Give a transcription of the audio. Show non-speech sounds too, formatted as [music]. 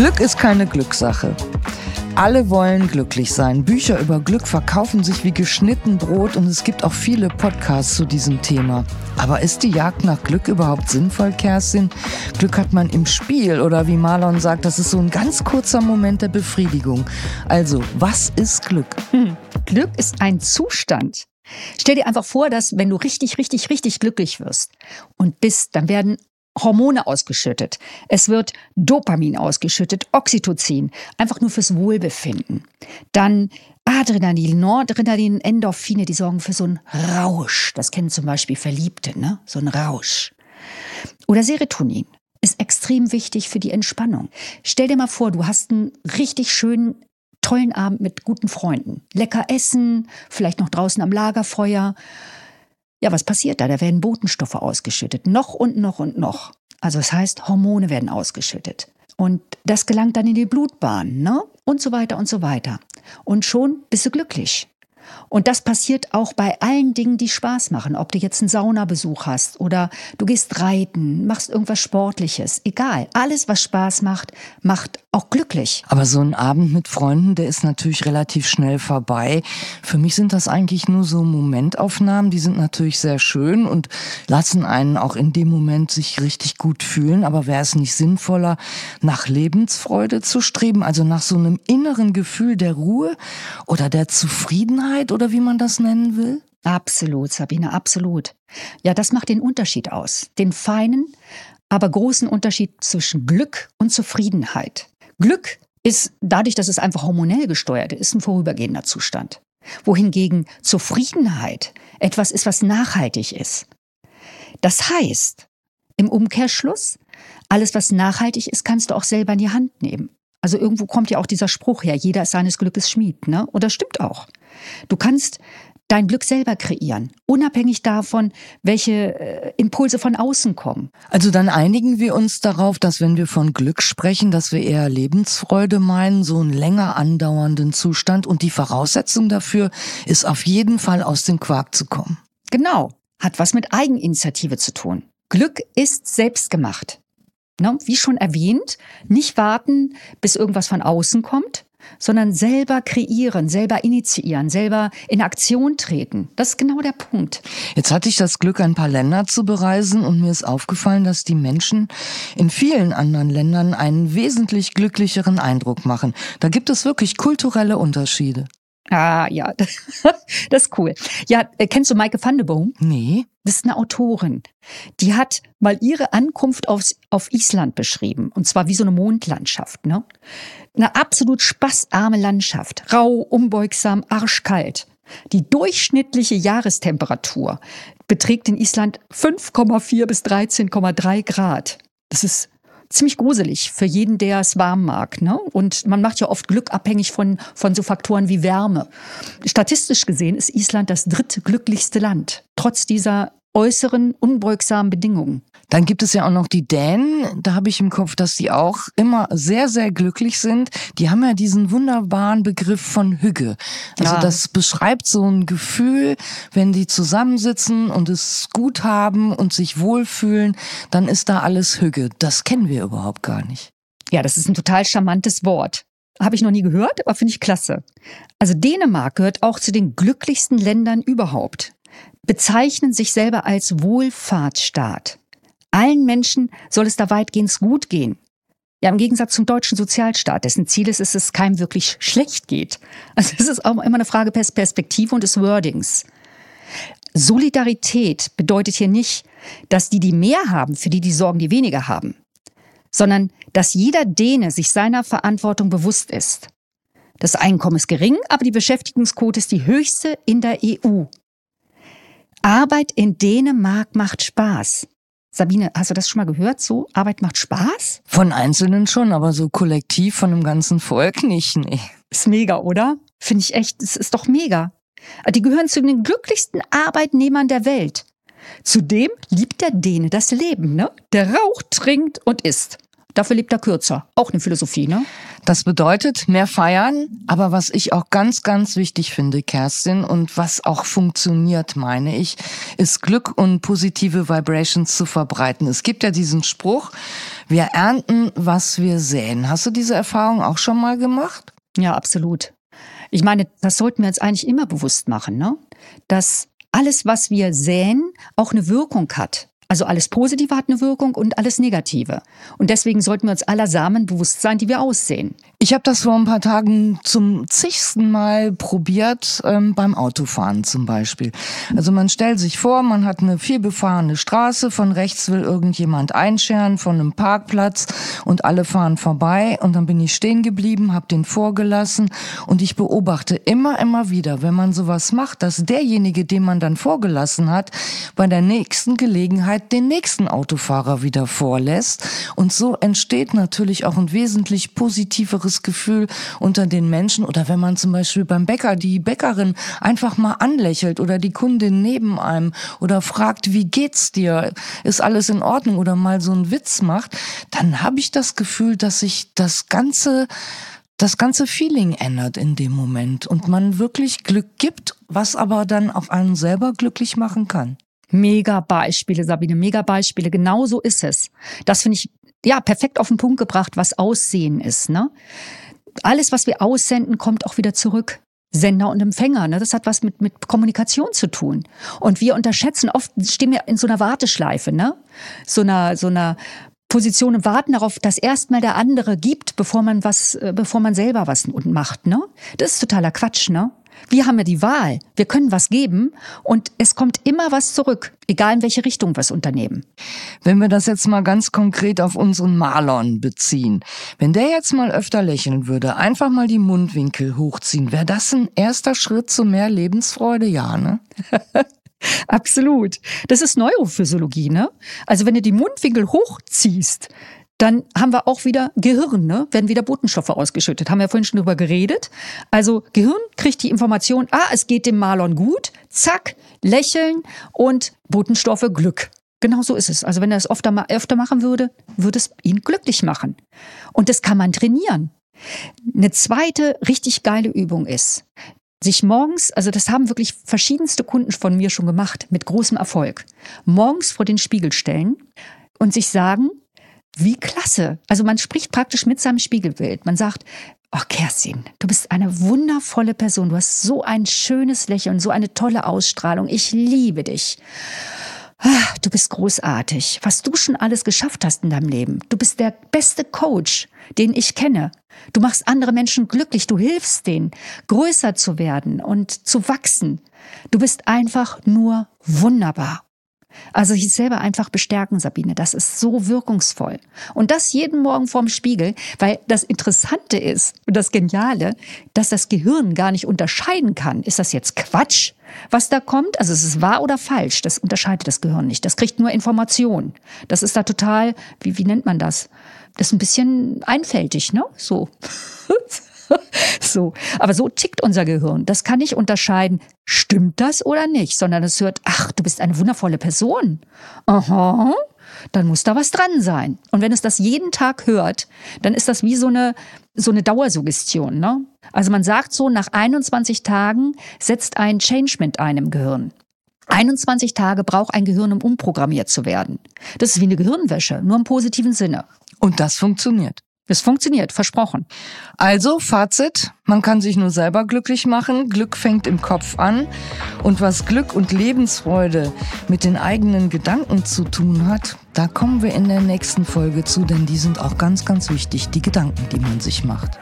Glück ist keine Glückssache. Alle wollen glücklich sein. Bücher über Glück verkaufen sich wie geschnitten Brot und es gibt auch viele Podcasts zu diesem Thema. Aber ist die Jagd nach Glück überhaupt sinnvoll, Kerstin? Glück hat man im Spiel oder wie Marlon sagt, das ist so ein ganz kurzer Moment der Befriedigung. Also, was ist Glück? Hm. Glück ist ein Zustand. Stell dir einfach vor, dass wenn du richtig, richtig, richtig glücklich wirst und bist, dann werden Hormone ausgeschüttet. Es wird Dopamin ausgeschüttet, Oxytocin, einfach nur fürs Wohlbefinden. Dann Adrenalin, Noradrenalin, Endorphine, die sorgen für so einen Rausch. Das kennen zum Beispiel Verliebte, ne? So ein Rausch. Oder Serotonin ist extrem wichtig für die Entspannung. Stell dir mal vor, du hast einen richtig schönen, tollen Abend mit guten Freunden. Lecker essen, vielleicht noch draußen am Lagerfeuer. Ja, was passiert da? Da werden Botenstoffe ausgeschüttet. Noch und noch und noch. Also das heißt, Hormone werden ausgeschüttet. Und das gelangt dann in die Blutbahn, ne? Und so weiter und so weiter. Und schon bist du glücklich. Und das passiert auch bei allen Dingen, die Spaß machen. Ob du jetzt einen Saunabesuch hast oder du gehst reiten, machst irgendwas Sportliches. Egal. Alles, was Spaß macht, macht auch glücklich. Aber so ein Abend mit Freunden, der ist natürlich relativ schnell vorbei. Für mich sind das eigentlich nur so Momentaufnahmen. Die sind natürlich sehr schön und lassen einen auch in dem Moment sich richtig gut fühlen. Aber wäre es nicht sinnvoller, nach Lebensfreude zu streben? Also nach so einem inneren Gefühl der Ruhe oder der Zufriedenheit oder wie man das nennen will? Absolut, Sabine, absolut. Ja, das macht den Unterschied aus. Den feinen, aber großen Unterschied zwischen Glück und Zufriedenheit. Glück ist dadurch, dass es einfach hormonell gesteuert ist, ein vorübergehender Zustand. Wohingegen Zufriedenheit etwas ist, was nachhaltig ist. Das heißt, im Umkehrschluss, alles, was nachhaltig ist, kannst du auch selber in die Hand nehmen. Also irgendwo kommt ja auch dieser Spruch her, jeder ist seines Glückes Schmied, ne? Und das stimmt auch. Du kannst dein Glück selber kreieren, unabhängig davon, welche äh, Impulse von außen kommen. Also dann einigen wir uns darauf, dass wenn wir von Glück sprechen, dass wir eher Lebensfreude meinen, so einen länger andauernden Zustand und die Voraussetzung dafür ist auf jeden Fall aus dem Quark zu kommen. Genau, hat was mit Eigeninitiative zu tun. Glück ist selbstgemacht. Ne? Wie schon erwähnt, nicht warten, bis irgendwas von außen kommt, sondern selber kreieren, selber initiieren, selber in Aktion treten. Das ist genau der Punkt. Jetzt hatte ich das Glück, ein paar Länder zu bereisen und mir ist aufgefallen, dass die Menschen in vielen anderen Ländern einen wesentlich glücklicheren Eindruck machen. Da gibt es wirklich kulturelle Unterschiede. Ah, ja, [laughs] das ist cool. Ja, äh, kennst du Maike van de Boom? Nee. Das ist eine Autorin. Die hat mal ihre Ankunft auf, auf Island beschrieben. Und zwar wie so eine Mondlandschaft, ne? Eine absolut spaßarme Landschaft. Rau, unbeugsam, arschkalt. Die durchschnittliche Jahrestemperatur beträgt in Island 5,4 bis 13,3 Grad. Das ist ziemlich gruselig für jeden, der es warm mag. Ne? Und man macht ja oft Glück abhängig von, von so Faktoren wie Wärme. Statistisch gesehen ist Island das drittglücklichste Land, trotz dieser äußeren, unbeugsamen Bedingungen. Dann gibt es ja auch noch die Dänen. Da habe ich im Kopf, dass die auch immer sehr, sehr glücklich sind. Die haben ja diesen wunderbaren Begriff von Hüge. Also ja. das beschreibt so ein Gefühl, wenn die zusammensitzen und es gut haben und sich wohlfühlen, dann ist da alles Hüge. Das kennen wir überhaupt gar nicht. Ja, das ist ein total charmantes Wort. Habe ich noch nie gehört, aber finde ich klasse. Also Dänemark gehört auch zu den glücklichsten Ländern überhaupt bezeichnen sich selber als Wohlfahrtsstaat. Allen Menschen soll es da weitgehend gut gehen. Ja, im Gegensatz zum deutschen Sozialstaat, dessen Ziel ist, dass es keinem wirklich schlecht geht. Also es ist auch immer eine Frage Perspektive und des Wordings. Solidarität bedeutet hier nicht, dass die, die mehr haben, für die, die sorgen, die weniger haben, sondern dass jeder Däne sich seiner Verantwortung bewusst ist. Das Einkommen ist gering, aber die Beschäftigungsquote ist die höchste in der EU. Arbeit in Dänemark macht Spaß. Sabine, hast du das schon mal gehört? So, Arbeit macht Spaß? Von Einzelnen schon, aber so kollektiv von dem ganzen Volk nicht, nee. Ist mega, oder? Finde ich echt, es ist doch mega. Die gehören zu den glücklichsten Arbeitnehmern der Welt. Zudem liebt der Däne das Leben, ne? Der raucht, trinkt und isst. Dafür lebt er kürzer. Auch eine Philosophie, ne? Das bedeutet mehr feiern, aber was ich auch ganz, ganz wichtig finde, Kerstin, und was auch funktioniert, meine ich, ist Glück und positive Vibrations zu verbreiten. Es gibt ja diesen Spruch, wir ernten, was wir säen. Hast du diese Erfahrung auch schon mal gemacht? Ja, absolut. Ich meine, das sollten wir uns eigentlich immer bewusst machen, ne? dass alles, was wir säen, auch eine Wirkung hat. Also alles Positive hat eine Wirkung und alles Negative. Und deswegen sollten wir uns aller Samen bewusst sein, die wir aussehen. Ich habe das vor ein paar Tagen zum zigsten Mal probiert, ähm, beim Autofahren zum Beispiel. Also man stellt sich vor, man hat eine vielbefahrene Straße, von rechts will irgendjemand einscheren von einem Parkplatz und alle fahren vorbei und dann bin ich stehen geblieben, habe den vorgelassen und ich beobachte immer, immer wieder, wenn man sowas macht, dass derjenige, den man dann vorgelassen hat, bei der nächsten Gelegenheit den nächsten Autofahrer wieder vorlässt und so entsteht natürlich auch ein wesentlich positiveres Gefühl unter den Menschen. Oder wenn man zum Beispiel beim Bäcker die Bäckerin einfach mal anlächelt oder die Kundin neben einem oder fragt, wie geht's dir? Ist alles in Ordnung? Oder mal so einen Witz macht, dann habe ich das Gefühl, dass sich das ganze das ganze Feeling ändert in dem Moment und man wirklich Glück gibt, was aber dann auch einen selber glücklich machen kann. Mega Beispiele, Sabine, mega Beispiele. Genau so ist es. Das finde ich ja, perfekt auf den Punkt gebracht, was Aussehen ist. Ne? Alles, was wir aussenden, kommt auch wieder zurück. Sender und Empfänger, ne? das hat was mit, mit Kommunikation zu tun. Und wir unterschätzen, oft stehen wir in so einer Warteschleife, ne? so einer, so einer Position und warten darauf, dass erstmal der andere gibt, bevor man was, äh, bevor man selber was macht. Ne? Das ist totaler Quatsch, ne? Wir haben ja die Wahl. Wir können was geben und es kommt immer was zurück, egal in welche Richtung wir es unternehmen. Wenn wir das jetzt mal ganz konkret auf unseren Marlon beziehen, wenn der jetzt mal öfter lächeln würde, einfach mal die Mundwinkel hochziehen, wäre das ein erster Schritt zu mehr Lebensfreude? Ja, ne? [laughs] Absolut. Das ist Neurophysiologie, ne? Also wenn du die Mundwinkel hochziehst, dann haben wir auch wieder Gehirn, ne? werden wieder Botenstoffe ausgeschüttet. Haben wir ja vorhin schon drüber geredet. Also Gehirn kriegt die Information, ah, es geht dem Malon gut, zack, lächeln und Botenstoffe Glück. Genau so ist es. Also wenn er es öfter, öfter machen würde, würde es ihn glücklich machen. Und das kann man trainieren. Eine zweite richtig geile Übung ist, sich morgens, also das haben wirklich verschiedenste Kunden von mir schon gemacht, mit großem Erfolg, morgens vor den Spiegel stellen und sich sagen, wie klasse. Also man spricht praktisch mit seinem Spiegelbild. Man sagt, oh Kerstin, du bist eine wundervolle Person. Du hast so ein schönes Lächeln, so eine tolle Ausstrahlung. Ich liebe dich. Ah, du bist großartig, was du schon alles geschafft hast in deinem Leben. Du bist der beste Coach, den ich kenne. Du machst andere Menschen glücklich, du hilfst denen, größer zu werden und zu wachsen. Du bist einfach nur wunderbar. Also sich selber einfach bestärken, Sabine, das ist so wirkungsvoll. Und das jeden Morgen vorm Spiegel, weil das Interessante ist und das Geniale, dass das Gehirn gar nicht unterscheiden kann. Ist das jetzt Quatsch, was da kommt? Also ist es wahr oder falsch? Das unterscheidet das Gehirn nicht. Das kriegt nur Informationen. Das ist da total, wie, wie nennt man das? Das ist ein bisschen einfältig, ne? So. [laughs] [laughs] so. Aber so tickt unser Gehirn. Das kann nicht unterscheiden, stimmt das oder nicht, sondern es hört, ach, du bist eine wundervolle Person. Aha. Dann muss da was dran sein. Und wenn es das jeden Tag hört, dann ist das wie so eine, so eine Dauersuggestion. Ne? Also man sagt so, nach 21 Tagen setzt ein Changement ein im Gehirn. 21 Tage braucht ein Gehirn, um umprogrammiert zu werden. Das ist wie eine Gehirnwäsche, nur im positiven Sinne. Und das funktioniert. Es funktioniert, versprochen. Also, Fazit, man kann sich nur selber glücklich machen. Glück fängt im Kopf an. Und was Glück und Lebensfreude mit den eigenen Gedanken zu tun hat, da kommen wir in der nächsten Folge zu, denn die sind auch ganz, ganz wichtig, die Gedanken, die man sich macht.